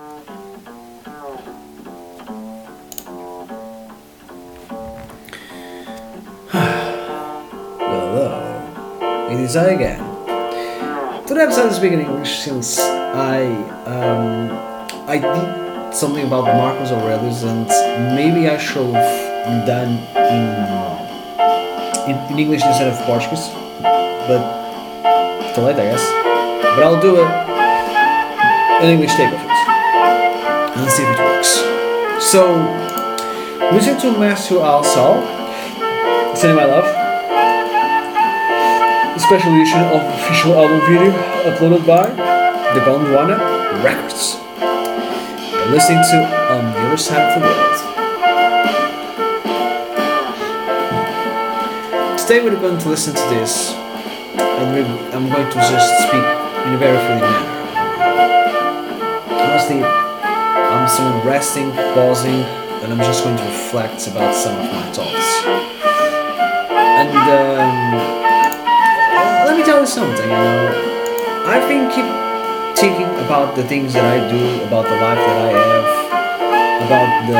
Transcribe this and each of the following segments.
Hello, it is I again. Today I'm starting to speak in English since I um, I did something about Marcus Aurelius and maybe I should have done in, in, in English instead of Portuguese, but too late I guess. But I'll do it an English take of it see if it works. So, listen to Matthew Halsall, Cinema Love special edition of official album video uploaded by the Gondwana Records. You're listening to On the Other Side of the World. Today we're going to listen to this and I'm going to just speak in a very free manner. Honestly, I'm resting, pausing, and I'm just going to reflect about some of my thoughts. And um, let me tell you something, you know. I've been keep thinking about the things that I do, about the life that I have, about the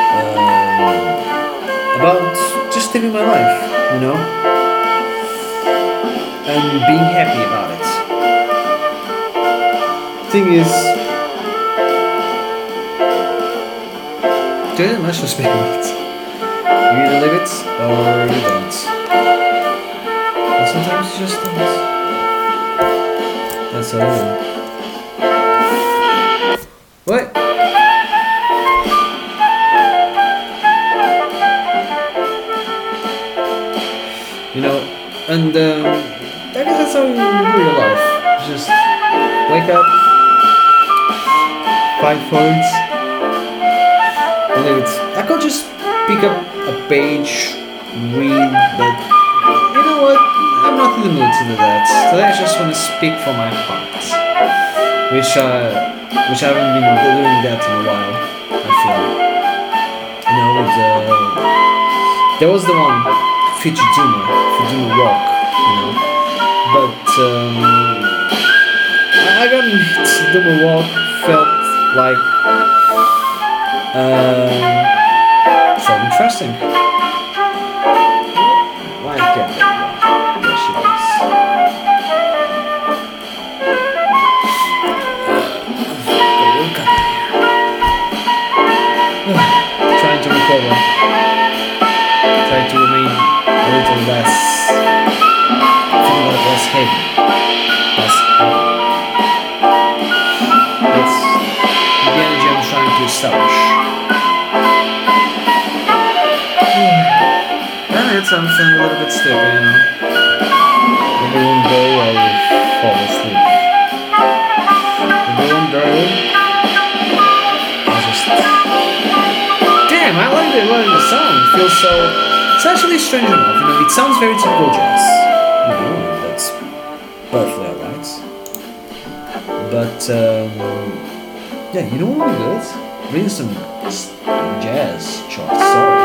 um, about just living my life, you know, and being happy about it. Thing is, much to speak about. You either live it or you don't. But sometimes it's just things. That's all. What? You know, and um, I guess that's how you do your life. Just wake up, find it. I could just pick up a page, read, but you know what? I'm not in the mood to do that. Today I just want to speak for my heart, which uh, which I haven't been doing that in a while. I feel. You know, with uh, there was the one for Duma Rock, you know, but um, I, got it. Duma Rock felt like felt And it's I'm feeling a little bit stiff, you know. Maybe one day I will fall asleep. Maybe one day I'll just Damn, I like the, like the song. It feels so it's actually strange enough, you know, it sounds very typical jazz. Know, that's perfectly alright. But um yeah, you know what would be good? Reading some jazz chart stories.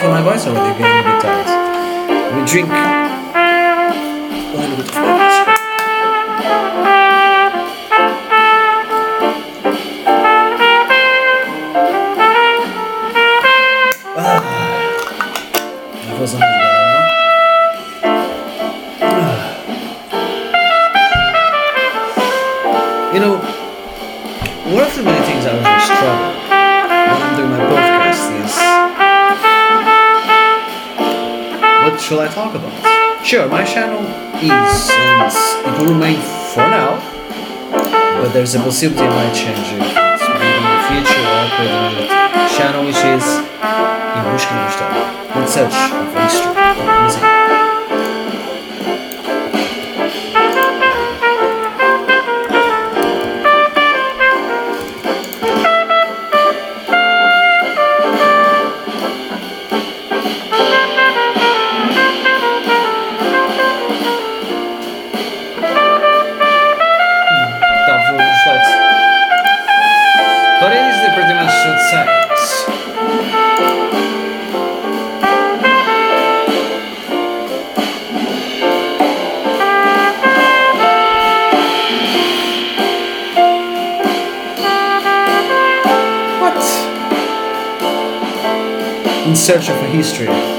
Feel my voice already getting a bit tired. We drink Sure, my channel is and it will remain for now, but there's a possibility it might change if it's maybe in the future or creating a channel which is in busca história, in search of history or music. Search for history.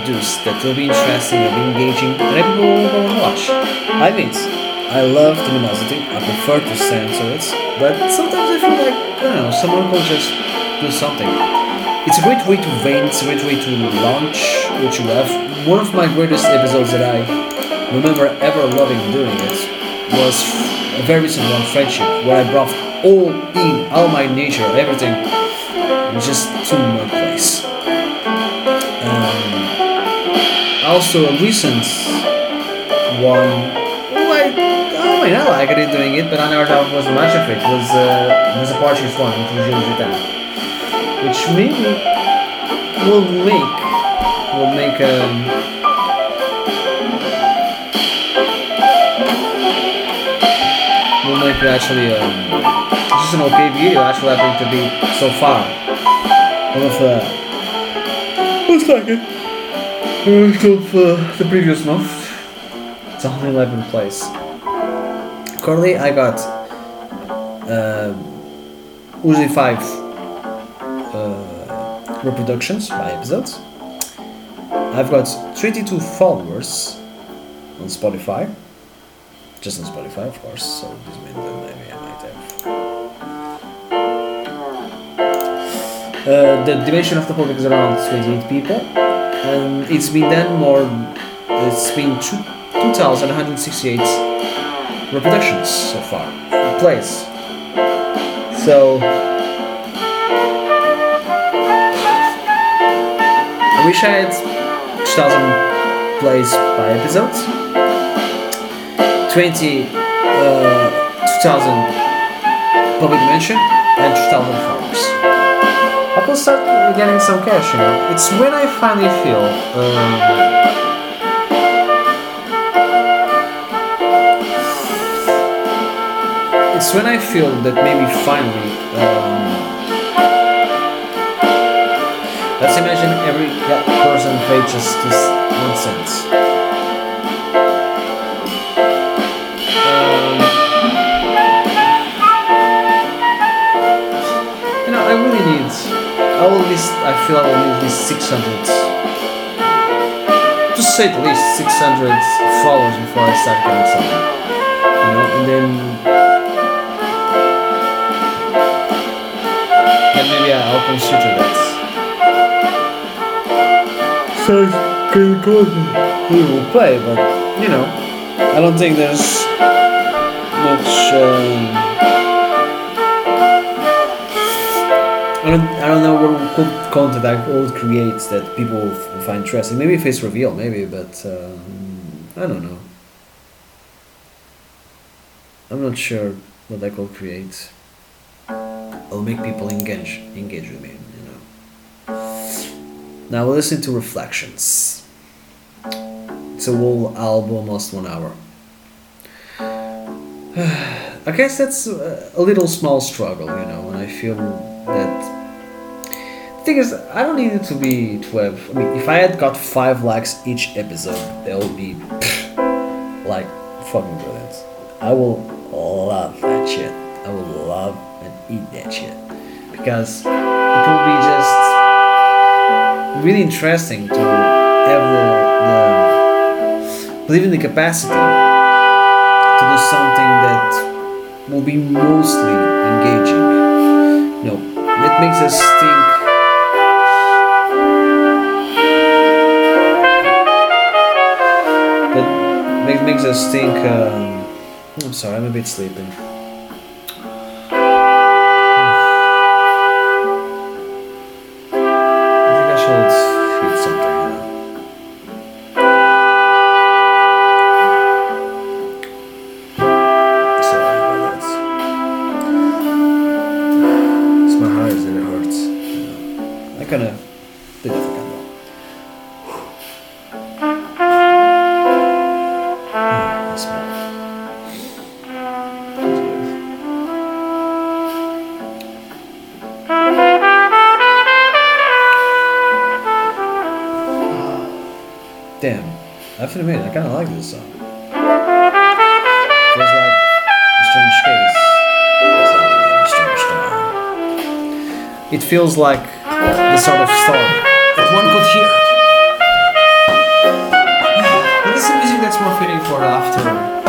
Content that will be interesting, will be engaging, and people will go and watch? I mean, I love luminosity, I prefer to censor it, but sometimes I feel like, I don't know, someone could just do something. It's a great way to vent, it's a great way to launch what you love. One of my greatest episodes that I remember ever loving doing it was a very recent one, Friendship, where I brought all in, all my nature, everything, just to my also, a recent one, oh, I, oh, I mean, I it doing it, but I never thought it was much of it, was, uh, was a Portuguese one, Introduzindo Gitano, which maybe will make, will make, um, will make it actually um, just an okay video actually I think to be so far. One of the what's like uh, the previous month it's only 11 place currently I got uh, usually 5 uh, reproductions by episodes I've got 22 followers on Spotify just on Spotify, of course. So this means that maybe I might have. Uh, the dimension of the public is around 28 people, and it's been done more. It's been two, 2,168 reproductions so far, plays. So I wish I had 2,000 plays by episodes. 20 uh, 2000 public mention and 2000 followers. I will start getting some cash, you know. It's when I finally feel um, it's when I feel that maybe finally um, let's imagine every person paid just this one cent. 600. To say the least, 600 followers before I start getting something. You know, and then. Then maybe I'll consider that. So, can we will play, but you know, I don't think there's much. Um, I don't, I don't know what content I would create that people find interesting. Maybe face reveal, maybe, but um, I don't know. I'm not sure what I could create. I'll make people engage engage with me, you know. Now we'll listen to Reflections. It's a whole album, almost one hour. I guess that's a little small struggle, you know, and I feel that. Thing is, I don't need it to be to have. I mean, if I had got five likes each episode, that would be like fucking brilliant. I will love that shit. I will love and eat that shit because it will be just really interesting to have the, the believe in the capacity to do something that will be mostly engaging. Know, that makes us think. Makes, makes us think. Um, I'm sorry, I'm a bit sleepy. Feels like uh, the sort of storm that one could hear. But it's the music that's more fitting for after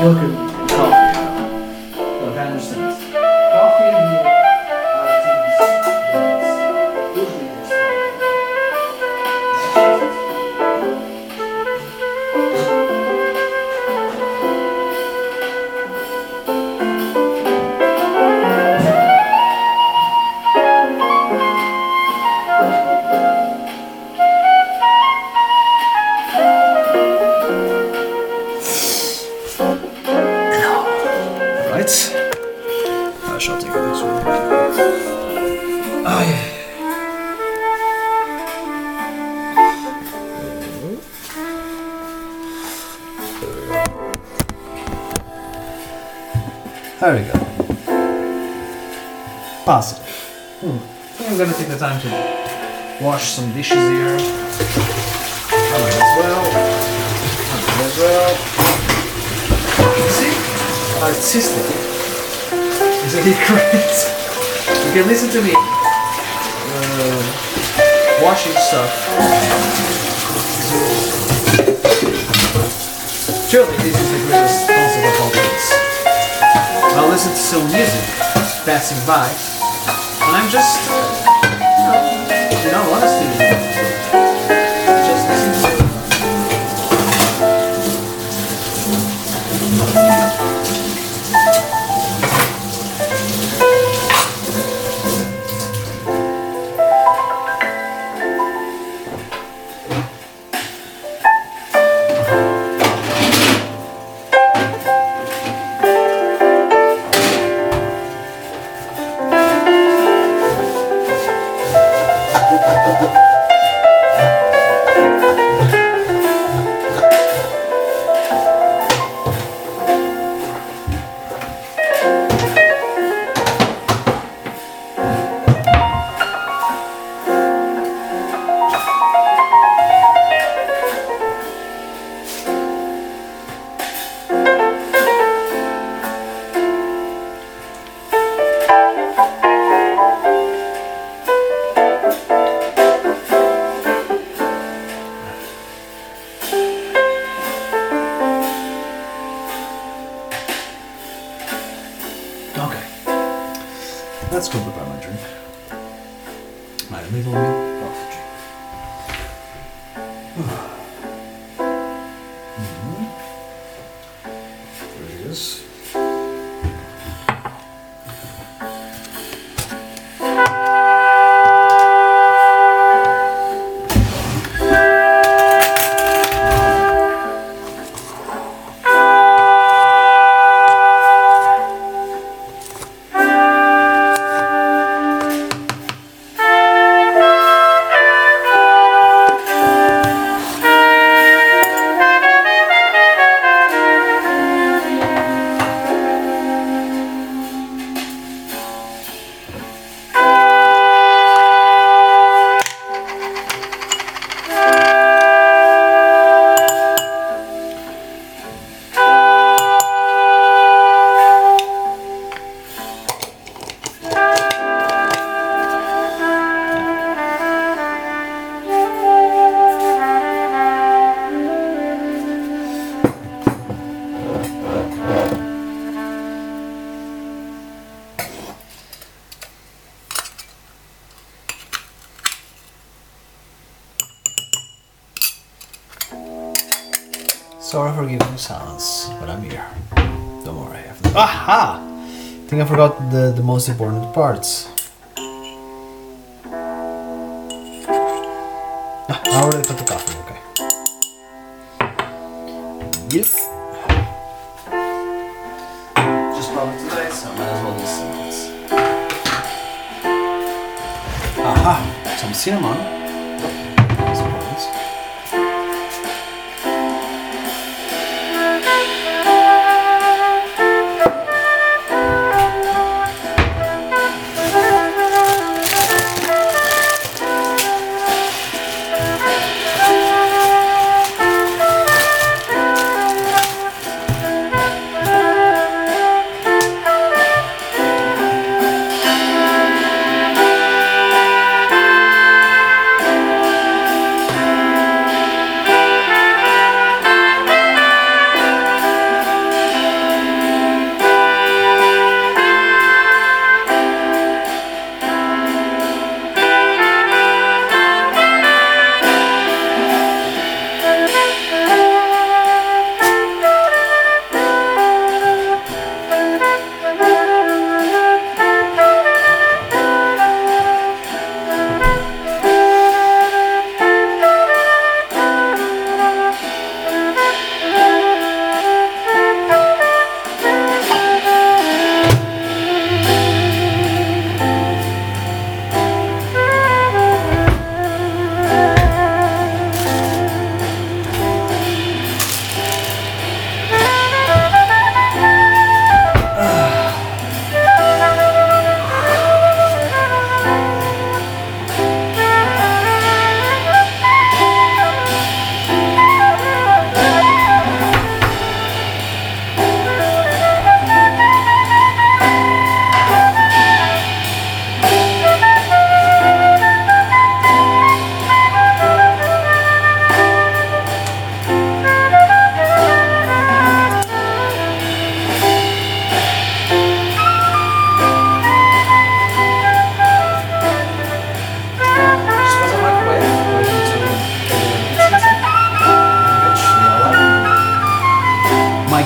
milk and coffee. Look, I understand. Some dishes here. I as well. I as well. See? Artistic. Isn't it great? You can listen to me uh, washing stuff. Surely this is the greatest concept of all things. I'll listen to some music passing by, and I'm just, uh, know, in all Most Important Parts.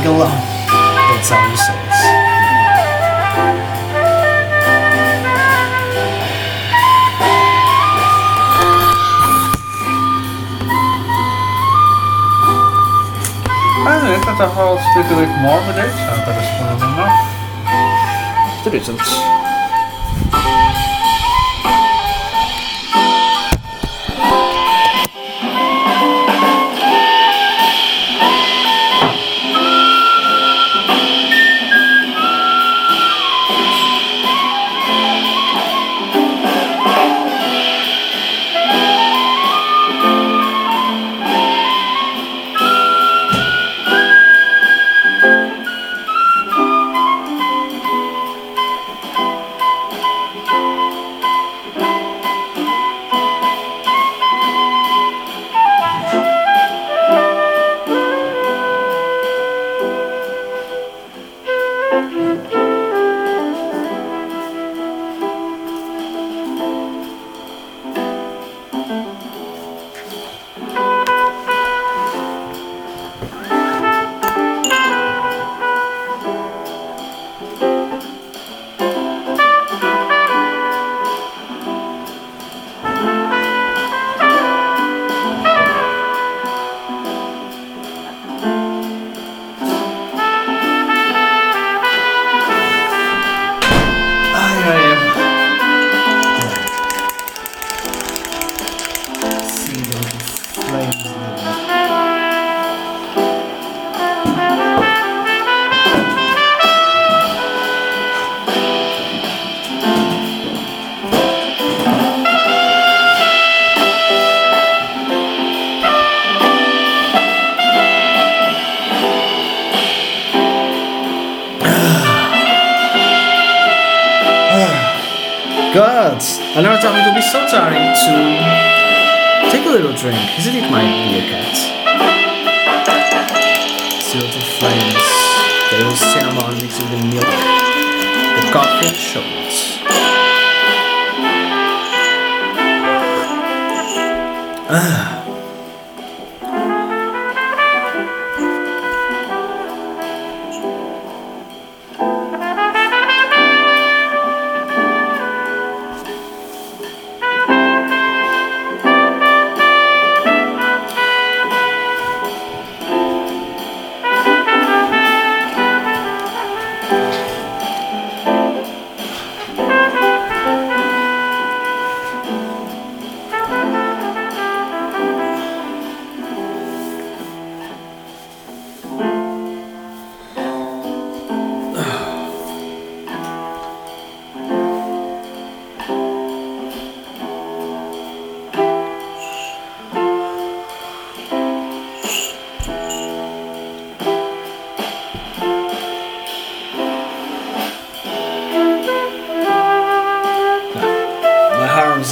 like alone. That's all your souls. is er toch stukje stukkelijk more? Dat is gewoon de nacht.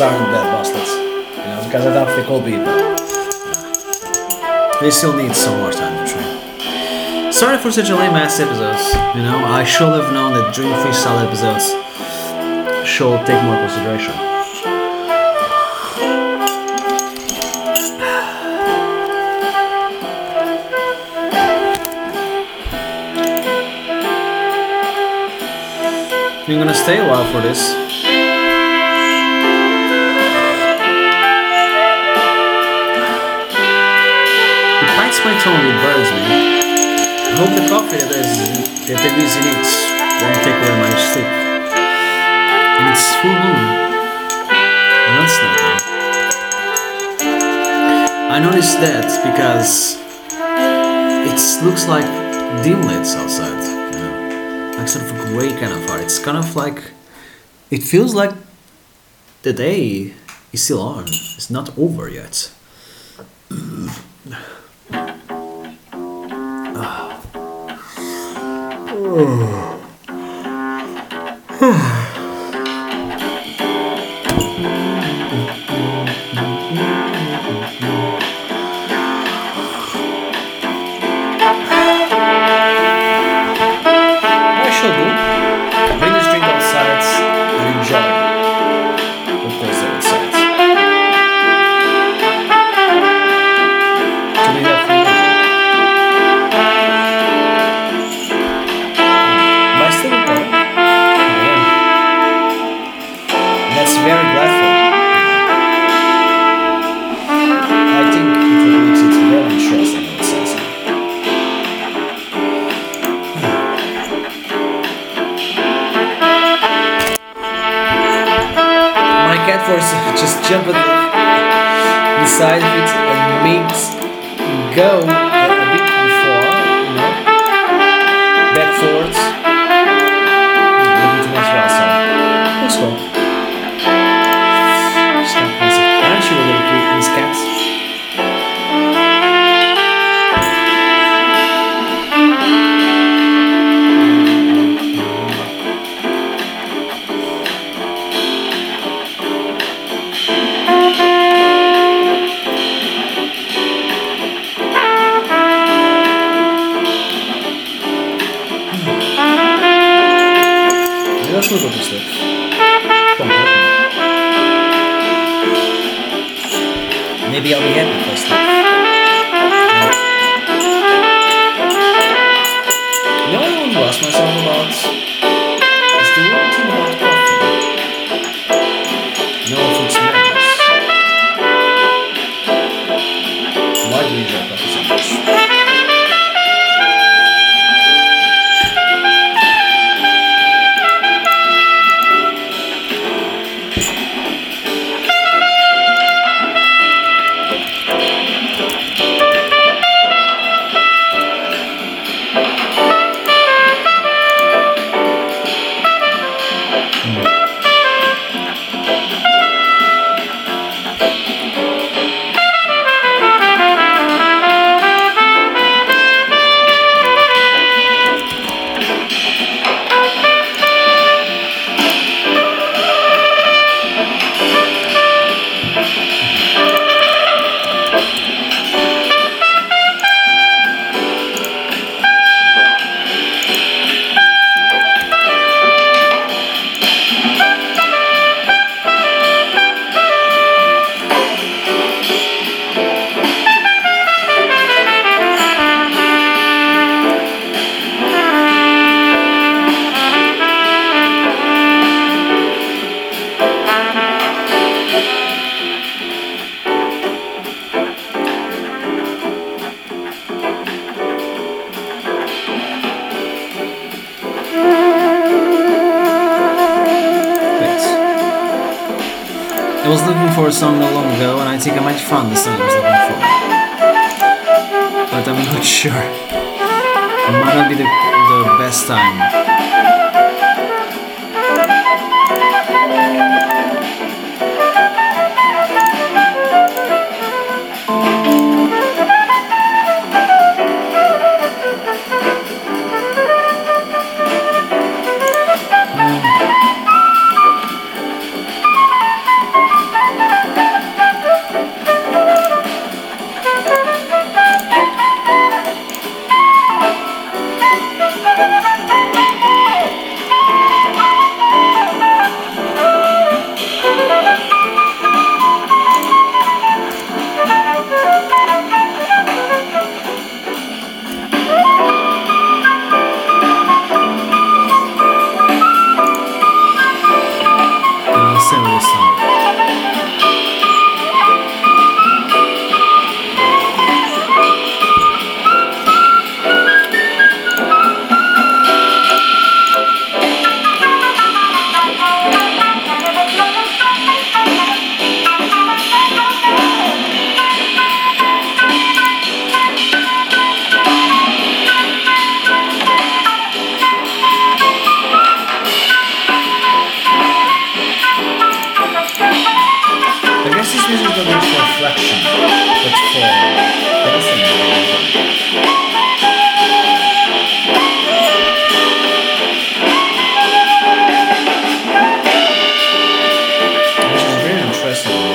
Aren't that busted, you know, because I don't think will be, but they still need some more time to train. Sorry for such a lame ass episodes, you know, I should have known that Dream Freestyle episodes should take more consideration. You're gonna stay a while for this. It burns me. I hope the coffee that is that there is in it won't take away my sleep. And it's full moon. And that's not now. I noticed that because it looks like dim lights outside. You know? Like sort of a grey kind of art. It's kind of like it feels like the day is still on. It's not over yet. A song not long ago, and I think I might find the song I was looking for. But I'm not sure. It might not be the, the best time. Very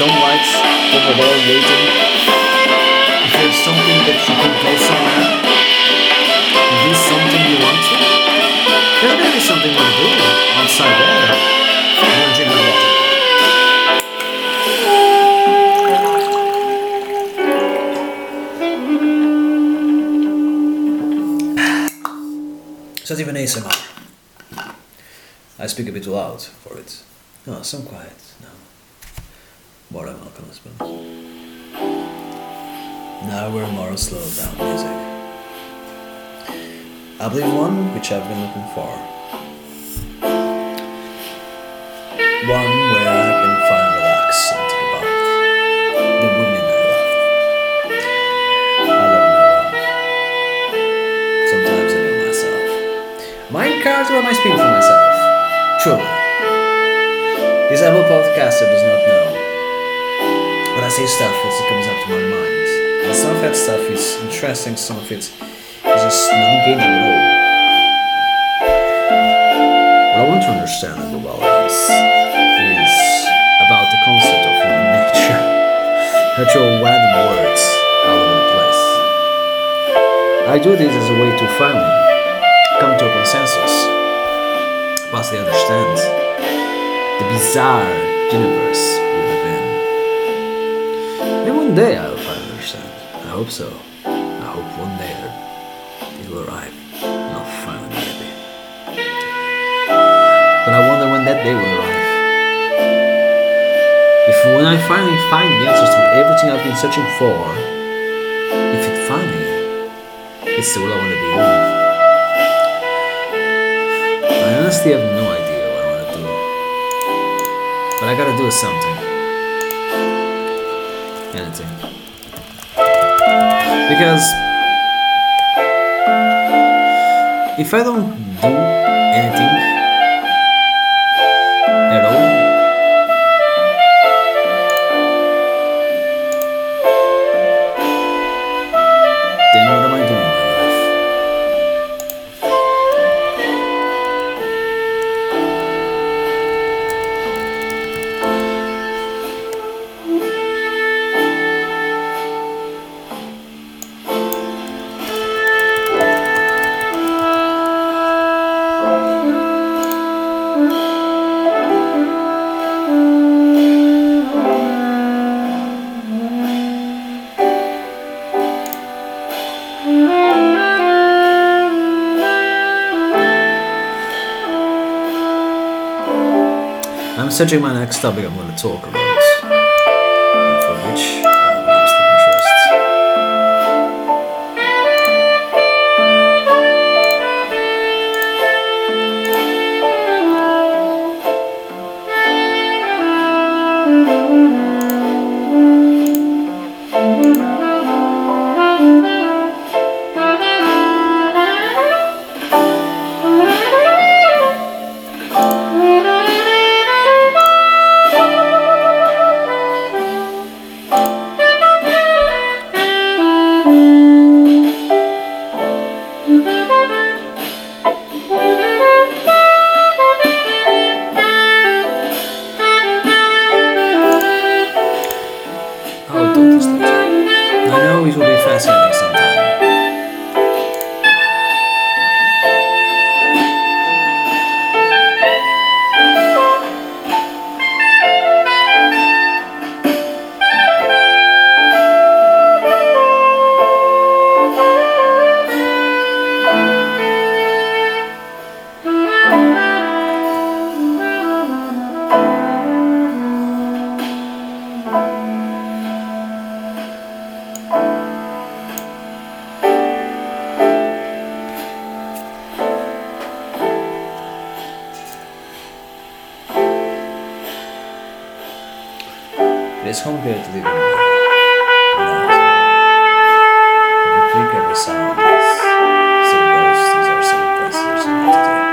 rising, if there's sunlight over there waiting, if there's something that you can go somewhere, is this something you want to? There's gonna be something you to do outside there. Drink my. It's not even ASMR. I speak a bit loud for it. No, some quiet now. We're more slow down music. I believe one which I've been looking for. One where I can find relax and think about the women I love. I love no one. Sometimes I know myself. Mind cards or am I speaking for myself? Truly. This Apple podcaster does not see stuff as it comes up to my mind. And some of that stuff is interesting, some of it is just non gaming at all. What I want to understand above all else is about the concept of nature. Natural random words all over the place. I do this as a way to finally come to a consensus, plus they understand the bizarre universe one day I'll finally understand. I hope so. I hope one day it will arrive. And I'll finally be happy. But I wonder when that day will arrive. If when I finally find the answers to everything I've been searching for, if it finally is the will I want to be I honestly have no idea what I want to do. But I gotta do something. Because if I don't do Searching my next topic I'm going to talk about, It is complicated to live in a The click every sound is some ghosts, are some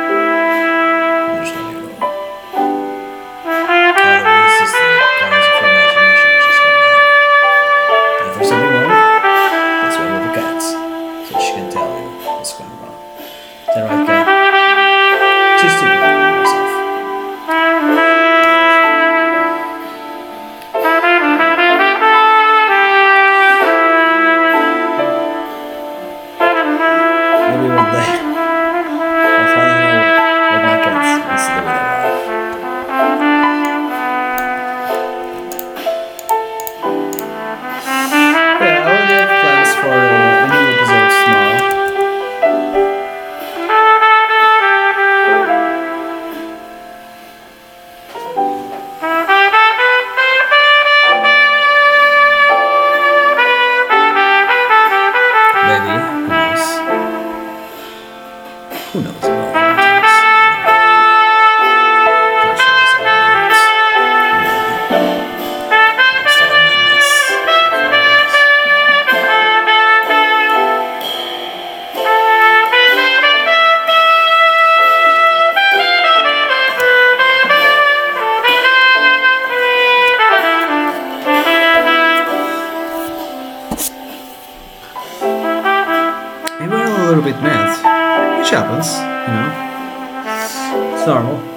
bit mad, which happens, you know. It's normal.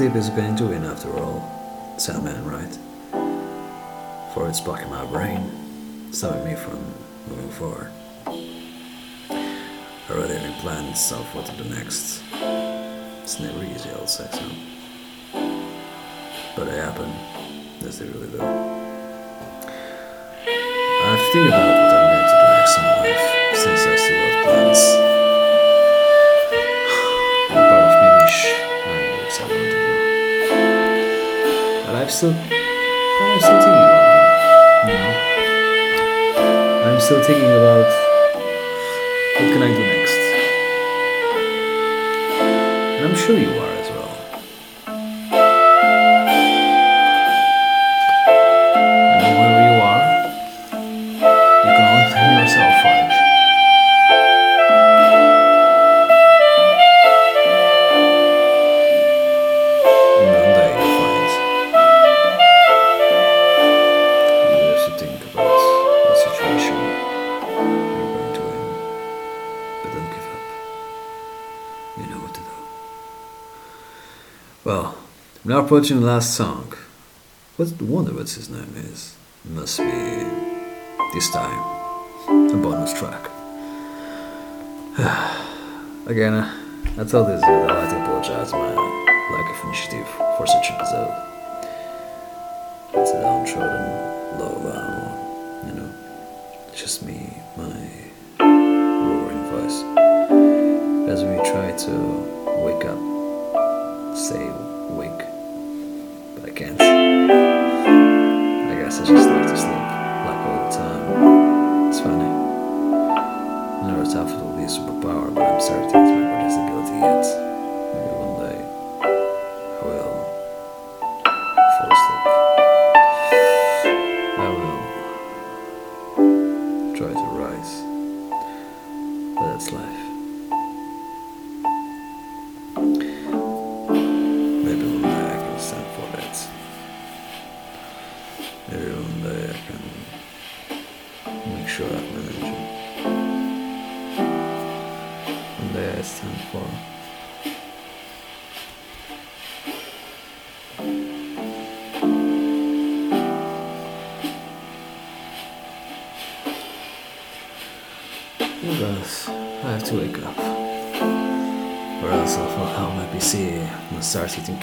sleep is going to win after all, said man, right? For it's blocking my brain, stopping me from moving forward. I already having plans of what to do next. It's never easy, I'll say so. But it happened. Yes, they really do. I think about it. still, I'm still thinking about it. You know? I'm still thinking about what can I do next. And I'm sure you are. watching the last song. What's the wonder what his name is? Must be this time a bonus track. Again, uh, I thought this I'd to apologize my lack of initiative for such episode.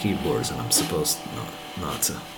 keyboards and I'm supposed not, not to.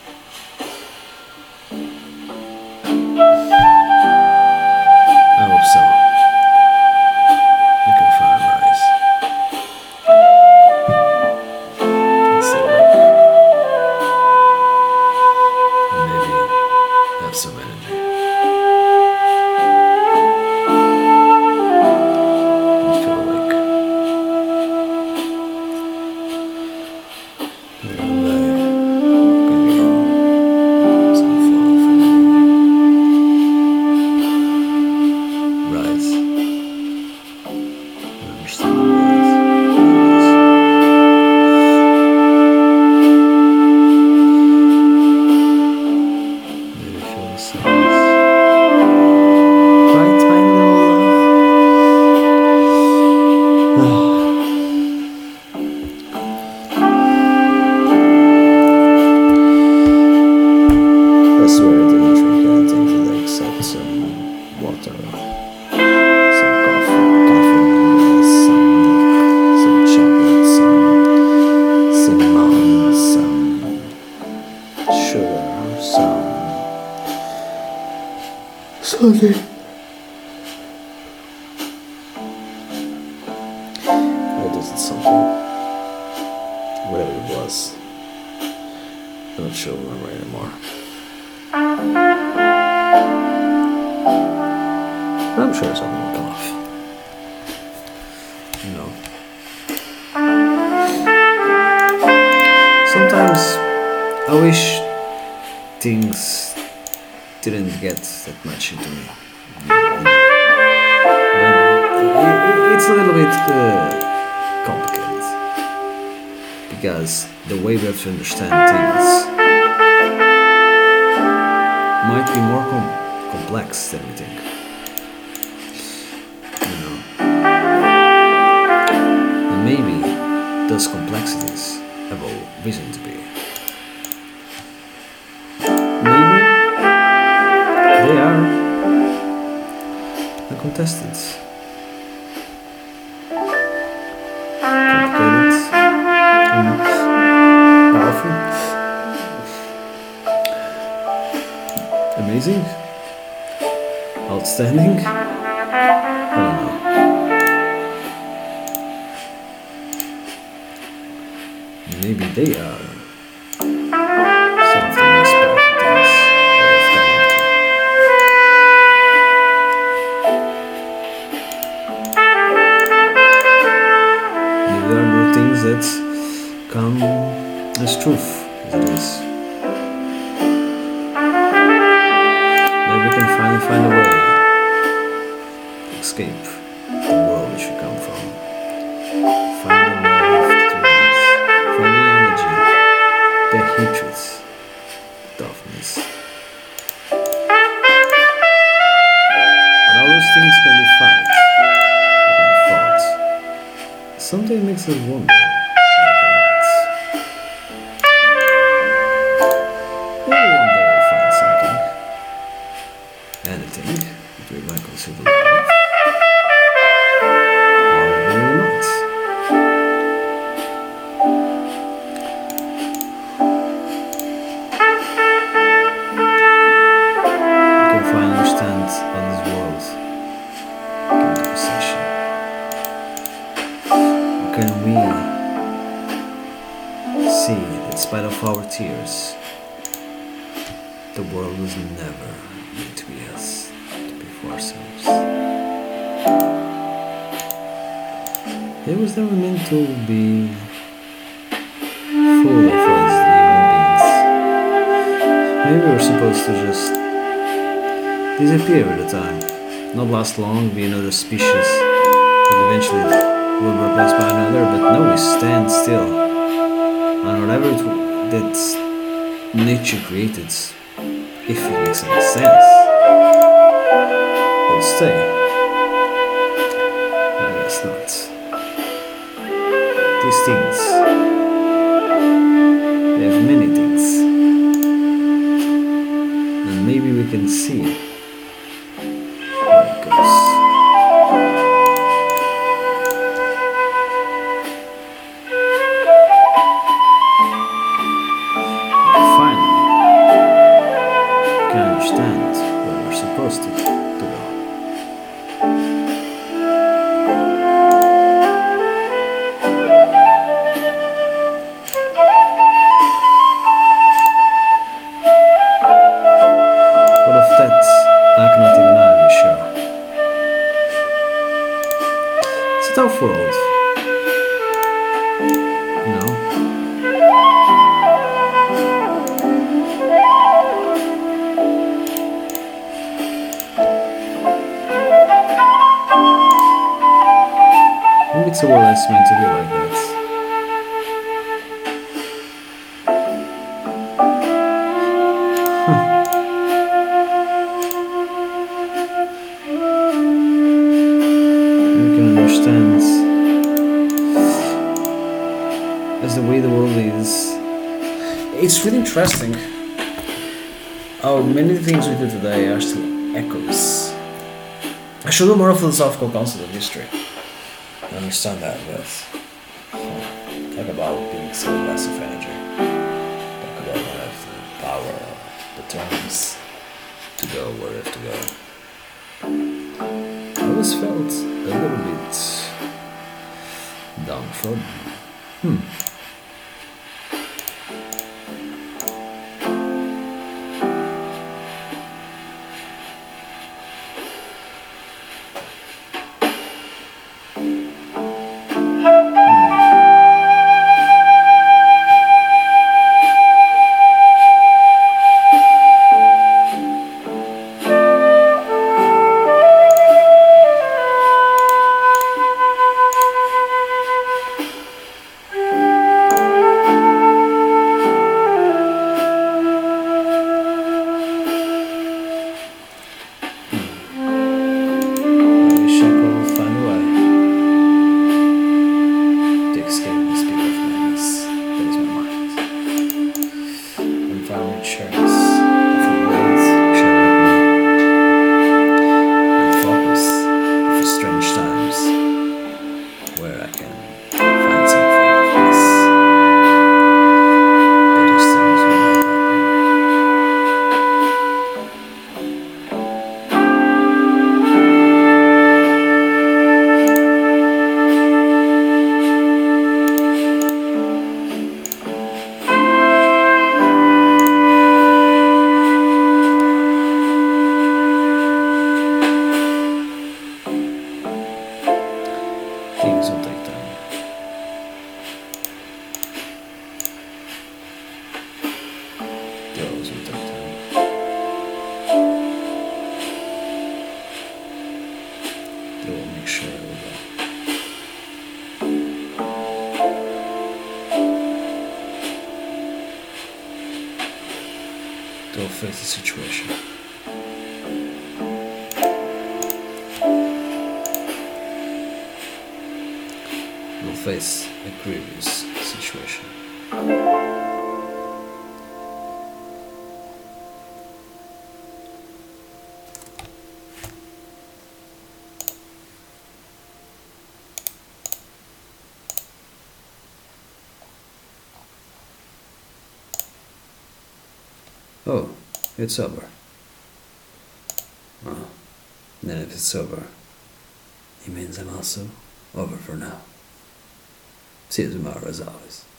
Amazing? Outstanding? I don't know. Maybe they are. It was never meant to be full of us human beings. Maybe we're supposed to just disappear at a time, not last long, be another species that eventually will be replaced by another, but no, we stand still. And whatever it, that nature created, if it makes any sense, will stay. things. They have many things. And maybe we can see You can understand As the way the world is. It's really interesting how many things we do today are still echoes. I should do more philosophical concepts of history. I understand that, but oh, talk about being so less of energy. Good. Over.